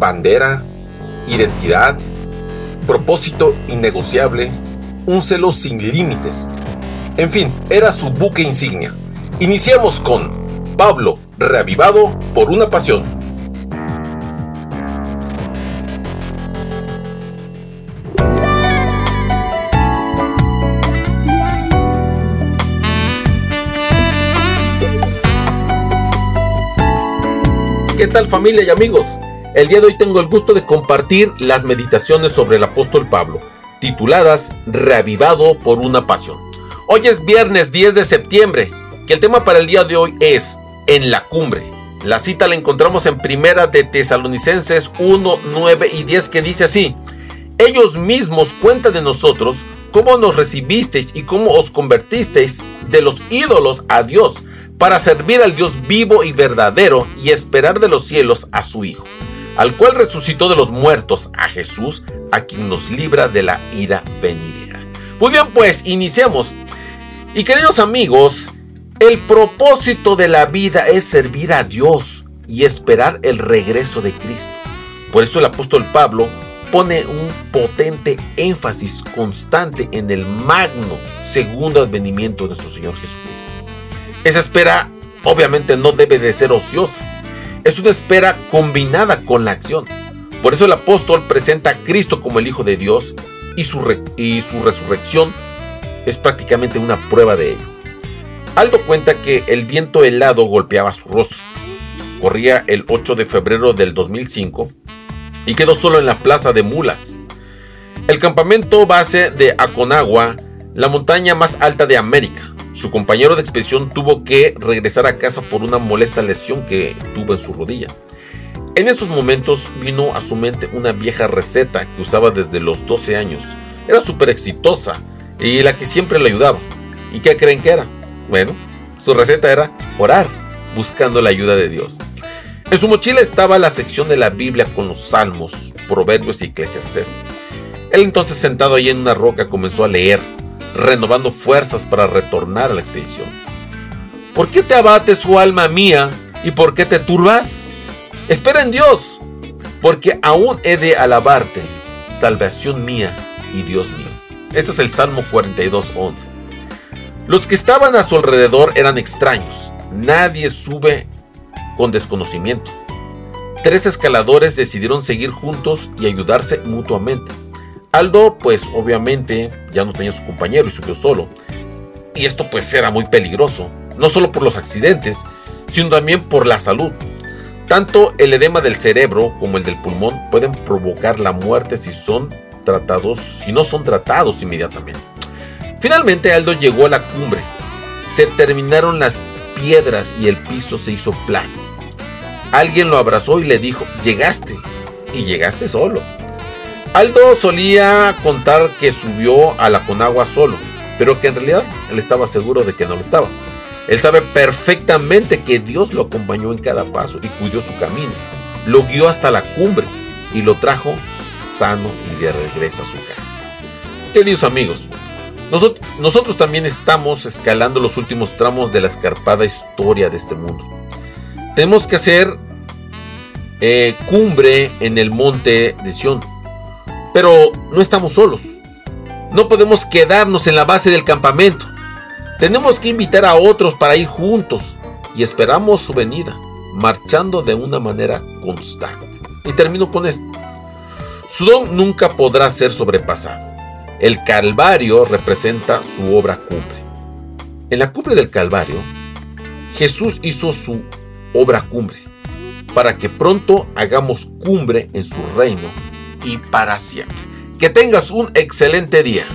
bandera, identidad, propósito innegociable, un celo sin límites. En fin, era su buque insignia. Iniciamos con Pablo, reavivado por una pasión. ¿Qué tal familia y amigos? El día de hoy tengo el gusto de compartir las meditaciones sobre el apóstol Pablo, tituladas Reavivado por una pasión. Hoy es viernes 10 de septiembre, que el tema para el día de hoy es En la cumbre. La cita la encontramos en Primera de Tesalonicenses 1, 9 y 10 que dice así: Ellos mismos cuentan de nosotros cómo nos recibisteis y cómo os convertisteis de los ídolos a Dios para servir al Dios vivo y verdadero y esperar de los cielos a su Hijo al cual resucitó de los muertos, a Jesús, a quien nos libra de la ira venidera. Muy bien, pues iniciemos. Y queridos amigos, el propósito de la vida es servir a Dios y esperar el regreso de Cristo. Por eso el apóstol Pablo pone un potente énfasis constante en el magno segundo advenimiento de nuestro Señor Jesucristo. Esa espera obviamente no debe de ser ociosa es una espera combinada con la acción. Por eso el apóstol presenta a Cristo como el Hijo de Dios y su, y su resurrección es prácticamente una prueba de ello. Aldo cuenta que el viento helado golpeaba su rostro. Corría el 8 de febrero del 2005 y quedó solo en la plaza de Mulas. El campamento base de Aconagua, la montaña más alta de América, su compañero de expedición tuvo que regresar a casa por una molesta lesión que tuvo en su rodilla. En esos momentos vino a su mente una vieja receta que usaba desde los 12 años. Era súper exitosa y la que siempre le ayudaba. ¿Y qué creen que era? Bueno, su receta era orar, buscando la ayuda de Dios. En su mochila estaba la sección de la Biblia con los salmos, proverbios y eclesiastés. Él entonces sentado ahí en una roca comenzó a leer renovando fuerzas para retornar a la expedición. ¿Por qué te abate su alma mía y por qué te turbas? Espera en Dios, porque aún he de alabarte, salvación mía y Dios mío. Este es el Salmo 42.11. Los que estaban a su alrededor eran extraños. Nadie sube con desconocimiento. Tres escaladores decidieron seguir juntos y ayudarse mutuamente. Aldo, pues obviamente ya no tenía su compañero y subió solo. Y esto pues era muy peligroso, no solo por los accidentes, sino también por la salud. Tanto el edema del cerebro como el del pulmón pueden provocar la muerte si son tratados, si no son tratados inmediatamente. Finalmente Aldo llegó a la cumbre. Se terminaron las piedras y el piso se hizo plano. Alguien lo abrazó y le dijo, llegaste. Y llegaste solo. Aldo solía contar que subió a la Conagua solo, pero que en realidad él estaba seguro de que no lo estaba. Él sabe perfectamente que Dios lo acompañó en cada paso y cuidó su camino. Lo guió hasta la cumbre y lo trajo sano y de regreso a su casa. Queridos amigos, nosotros, también estamos escalando los últimos tramos de la escarpada historia de este mundo. Tenemos que hacer eh, cumbre en el monte de Sion pero no estamos solos. No podemos quedarnos en la base del campamento. Tenemos que invitar a otros para ir juntos y esperamos su venida, marchando de una manera constante. Y termino con esto. Su don nunca podrá ser sobrepasado. El Calvario representa su obra cumbre. En la cumbre del Calvario, Jesús hizo su obra cumbre para que pronto hagamos cumbre en su reino y para siempre. Que tengas un excelente día.